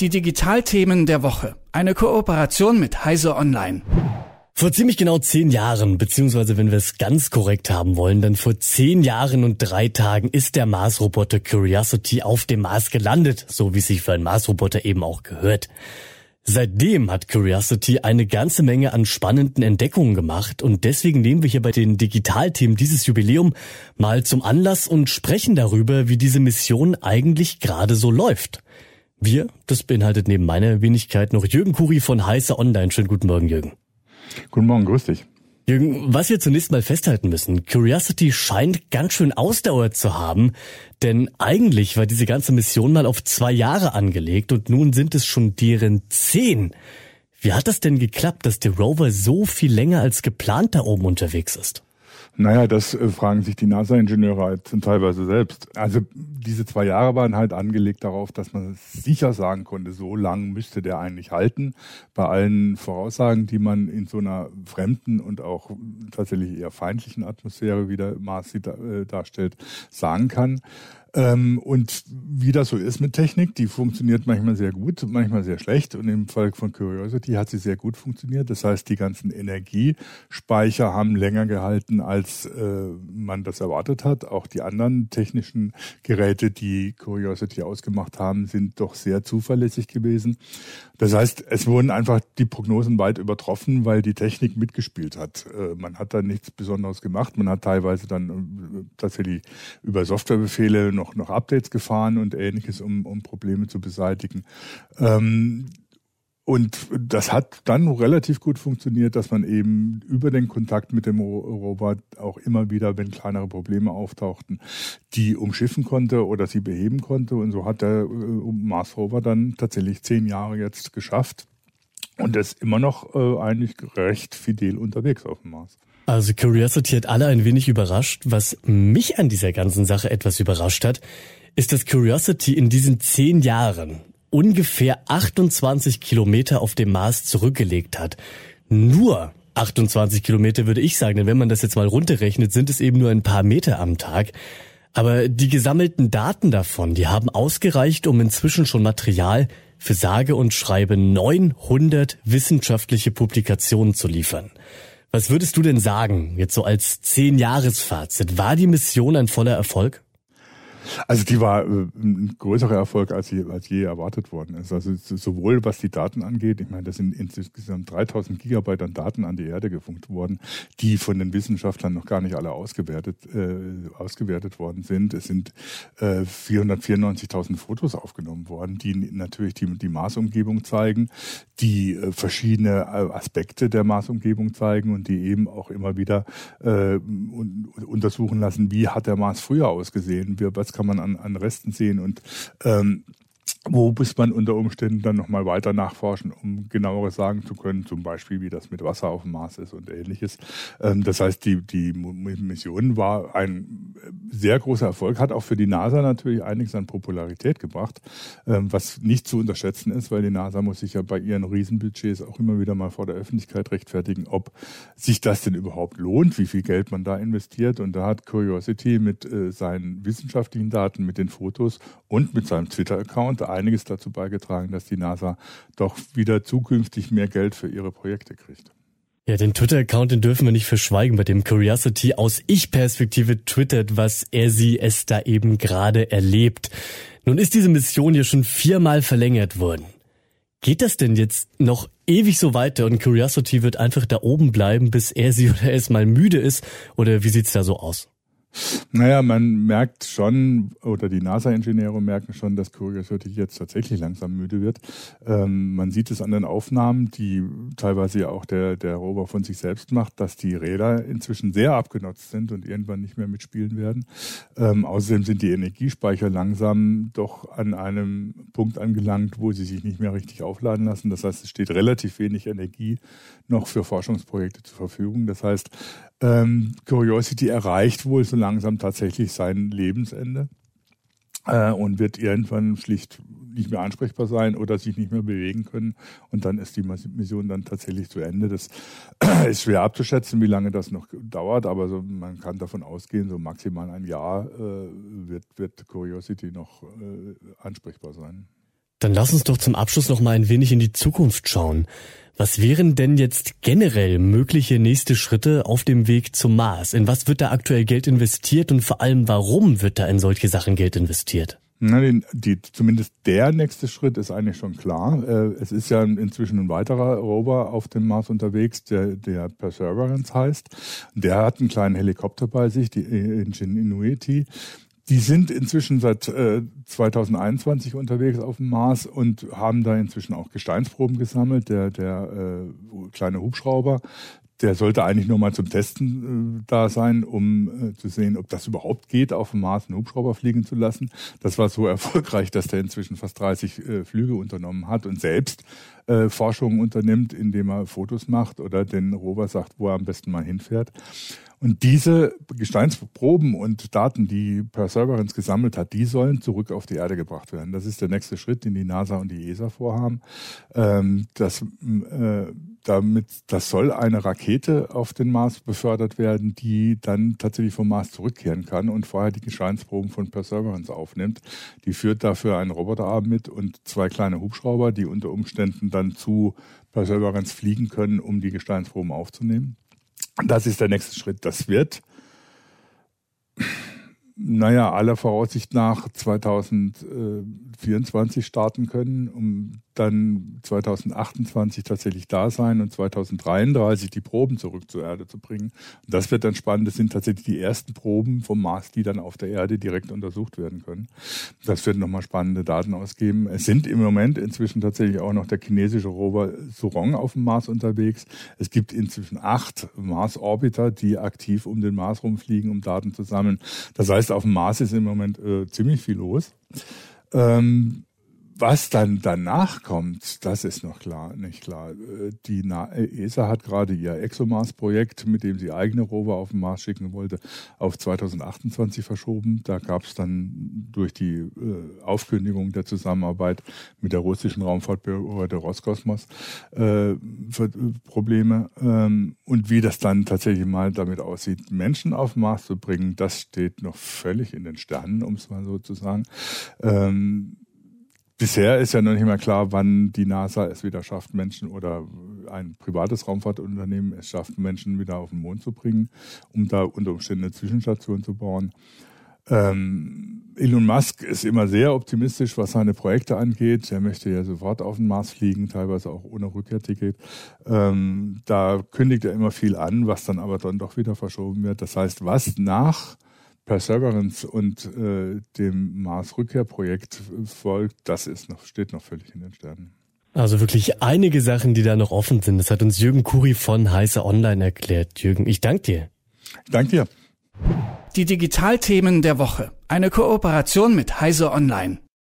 Die Digitalthemen der Woche. Eine Kooperation mit Heise Online. Vor ziemlich genau zehn Jahren, beziehungsweise wenn wir es ganz korrekt haben wollen, dann vor zehn Jahren und drei Tagen ist der Mars-Roboter Curiosity auf dem Mars gelandet, so wie sich für einen Mars-Roboter eben auch gehört. Seitdem hat Curiosity eine ganze Menge an spannenden Entdeckungen gemacht und deswegen nehmen wir hier bei den Digitalthemen dieses Jubiläum mal zum Anlass und sprechen darüber, wie diese Mission eigentlich gerade so läuft. Wir, das beinhaltet neben meiner Wenigkeit noch Jürgen Kuri von Heiße Online. Schönen guten Morgen, Jürgen. Guten Morgen, grüß dich. Jürgen, was wir zunächst mal festhalten müssen, Curiosity scheint ganz schön Ausdauer zu haben, denn eigentlich war diese ganze Mission mal auf zwei Jahre angelegt und nun sind es schon deren zehn. Wie hat das denn geklappt, dass der Rover so viel länger als geplant da oben unterwegs ist? Naja, das äh, fragen sich die NASA-Ingenieure halt teilweise selbst. Also diese zwei Jahre waren halt angelegt darauf, dass man sicher sagen konnte, so lang müsste der eigentlich halten. Bei allen Voraussagen, die man in so einer fremden und auch tatsächlich eher feindlichen Atmosphäre, wie der Mars sie äh, darstellt, sagen kann. Ähm, und wie das so ist mit Technik, die funktioniert manchmal sehr gut, manchmal sehr schlecht. Und im Fall von Curiosity hat sie sehr gut funktioniert. Das heißt, die ganzen Energiespeicher haben länger gehalten, als äh, man das erwartet hat. Auch die anderen technischen Geräte, die Curiosity ausgemacht haben, sind doch sehr zuverlässig gewesen. Das heißt, es wurden einfach die Prognosen weit übertroffen, weil die Technik mitgespielt hat. Äh, man hat da nichts Besonderes gemacht. Man hat teilweise dann äh, tatsächlich über Softwarebefehle noch, noch Updates gefahren und ähnliches, um, um Probleme zu beseitigen. Ähm, und das hat dann relativ gut funktioniert, dass man eben über den Kontakt mit dem Rover auch immer wieder, wenn kleinere Probleme auftauchten, die umschiffen konnte oder sie beheben konnte. Und so hat der äh, Mars Rover dann tatsächlich zehn Jahre jetzt geschafft und ist immer noch äh, eigentlich recht fidel unterwegs auf dem Mars. Also Curiosity hat alle ein wenig überrascht. Was mich an dieser ganzen Sache etwas überrascht hat, ist, dass Curiosity in diesen zehn Jahren ungefähr 28 Kilometer auf dem Mars zurückgelegt hat. Nur 28 Kilometer würde ich sagen, denn wenn man das jetzt mal runterrechnet, sind es eben nur ein paar Meter am Tag. Aber die gesammelten Daten davon, die haben ausgereicht, um inzwischen schon Material für sage und schreibe 900 wissenschaftliche Publikationen zu liefern. Was würdest du denn sagen, jetzt so als zehn Jahresfazit? War die Mission ein voller Erfolg? Also die war äh, ein größerer Erfolg, als je, als je erwartet worden ist. Also sowohl was die Daten angeht, ich meine, das sind insgesamt 3000 Gigabyte an Daten an die Erde gefunkt worden, die von den Wissenschaftlern noch gar nicht alle ausgewertet, äh, ausgewertet worden sind. Es sind äh, 494.000 Fotos aufgenommen worden, die natürlich die, die Marsumgebung zeigen, die äh, verschiedene äh, Aspekte der Marsumgebung zeigen und die eben auch immer wieder äh, un untersuchen lassen, wie hat der Mars früher ausgesehen, wie, kann man an, an Resten sehen. Und ähm, wo muss man unter Umständen dann nochmal weiter nachforschen, um genaueres sagen zu können, zum Beispiel, wie das mit Wasser auf dem Mars ist und ähnliches. Ähm, das heißt, die, die Mission war ein sehr großer Erfolg, hat auch für die NASA natürlich einiges an Popularität gebracht, ähm, was nicht zu unterschätzen ist, weil die NASA muss sich ja bei ihren Riesenbudgets auch immer wieder mal vor der Öffentlichkeit rechtfertigen, ob sich das denn überhaupt lohnt, wie viel Geld man da investiert. Und da hat Curiosity mit äh, seinen wissenschaftlichen Daten, mit den Fotos und mit seinem Twitter-Account einiges dazu beigetragen, dass die NASA doch wieder zukünftig mehr Geld für ihre Projekte kriegt. Ja, den Twitter-Account, den dürfen wir nicht verschweigen, bei dem Curiosity aus Ich-Perspektive twittert, was er sie es da eben gerade erlebt. Nun ist diese Mission ja schon viermal verlängert worden. Geht das denn jetzt noch ewig so weiter und Curiosity wird einfach da oben bleiben, bis er sie oder es mal müde ist? Oder wie sieht's da so aus? Naja, man merkt schon, oder die NASA-Ingenieure merken schon, dass Curiosity jetzt tatsächlich langsam müde wird. Ähm, man sieht es an den Aufnahmen, die teilweise ja auch der, der Rover von sich selbst macht, dass die Räder inzwischen sehr abgenutzt sind und irgendwann nicht mehr mitspielen werden. Ähm, außerdem sind die Energiespeicher langsam doch an einem Punkt angelangt, wo sie sich nicht mehr richtig aufladen lassen. Das heißt, es steht relativ wenig Energie noch für Forschungsprojekte zur Verfügung. Das heißt, ähm, Curiosity erreicht wohl so langsam tatsächlich sein Lebensende äh, und wird irgendwann schlicht nicht mehr ansprechbar sein oder sich nicht mehr bewegen können. Und dann ist die Mission dann tatsächlich zu Ende. Das ist schwer abzuschätzen, wie lange das noch dauert, aber so, man kann davon ausgehen, so maximal ein Jahr äh, wird, wird Curiosity noch äh, ansprechbar sein. Dann lass uns doch zum Abschluss noch mal ein wenig in die Zukunft schauen. Was wären denn jetzt generell mögliche nächste Schritte auf dem Weg zum Mars? In was wird da aktuell Geld investiert und vor allem warum wird da in solche Sachen Geld investiert? Na, den, die, zumindest der nächste Schritt ist eigentlich schon klar. Äh, es ist ja inzwischen ein weiterer Rover auf dem Mars unterwegs, der, der Perseverance heißt. Der hat einen kleinen Helikopter bei sich, die Ingenuity. Die sind inzwischen seit äh, 2021 unterwegs auf dem Mars und haben da inzwischen auch Gesteinsproben gesammelt. Der, der äh, kleine Hubschrauber, der sollte eigentlich nur mal zum Testen äh, da sein, um äh, zu sehen, ob das überhaupt geht, auf dem Mars einen Hubschrauber fliegen zu lassen. Das war so erfolgreich, dass der inzwischen fast 30 äh, Flüge unternommen hat und selbst äh, Forschungen unternimmt, indem er Fotos macht oder den Rover sagt, wo er am besten mal hinfährt. Und diese Gesteinsproben und Daten, die Perseverance gesammelt hat, die sollen zurück auf die Erde gebracht werden. Das ist der nächste Schritt, den die NASA und die ESA vorhaben. Ähm, das, äh, damit, das soll eine Rakete auf den Mars befördert werden, die dann tatsächlich vom Mars zurückkehren kann und vorher die Gesteinsproben von Perseverance aufnimmt. Die führt dafür einen Roboterarm mit und zwei kleine Hubschrauber, die unter Umständen dann zu Perseverance fliegen können, um die Gesteinsproben aufzunehmen. Das ist der nächste Schritt. Das wird, naja, aller Voraussicht nach 2024 starten können, um dann 2028 tatsächlich da sein und 2033 die Proben zurück zur Erde zu bringen. Und das wird dann spannend. Das sind tatsächlich die ersten Proben vom Mars, die dann auf der Erde direkt untersucht werden können. Das wird nochmal spannende Daten ausgeben. Es sind im Moment inzwischen tatsächlich auch noch der chinesische Rover Surong auf dem Mars unterwegs. Es gibt inzwischen acht Mars-Orbiter, die aktiv um den Mars rumfliegen, um Daten zu sammeln. Das heißt, auf dem Mars ist im Moment äh, ziemlich viel los. Ähm, was dann danach kommt, das ist noch klar, nicht klar. Äh, die ESA hat gerade ihr ExoMars-Projekt, mit dem sie eigene Rover auf den Mars schicken wollte, auf 2028 verschoben. Da gab es dann durch die äh, Aufkündigung der Zusammenarbeit mit der russischen Raumfahrtbehörde Roskosmos äh, Probleme. Ähm, und wie das dann tatsächlich mal damit aussieht, Menschen auf den Mars zu bringen, das steht noch völlig in den Sternen, um es mal so zu sagen. Ähm, Bisher ist ja noch nicht mehr klar, wann die NASA es wieder schafft, Menschen oder ein privates Raumfahrtunternehmen es schafft, Menschen wieder auf den Mond zu bringen, um da unter Umständen eine Zwischenstation zu bauen. Ähm, Elon Musk ist immer sehr optimistisch, was seine Projekte angeht. Er möchte ja sofort auf den Mars fliegen, teilweise auch ohne Rückkehrticket. Ähm, da kündigt er immer viel an, was dann aber dann doch wieder verschoben wird. Das heißt, was nach Perseverance und äh, dem Mars-Rückkehrprojekt folgt, das ist noch, steht noch völlig in den Sternen. Also wirklich einige Sachen, die da noch offen sind. Das hat uns Jürgen Kuri von Heiße Online erklärt. Jürgen, ich danke dir. Danke dir. Die Digitalthemen der Woche. Eine Kooperation mit Heise Online.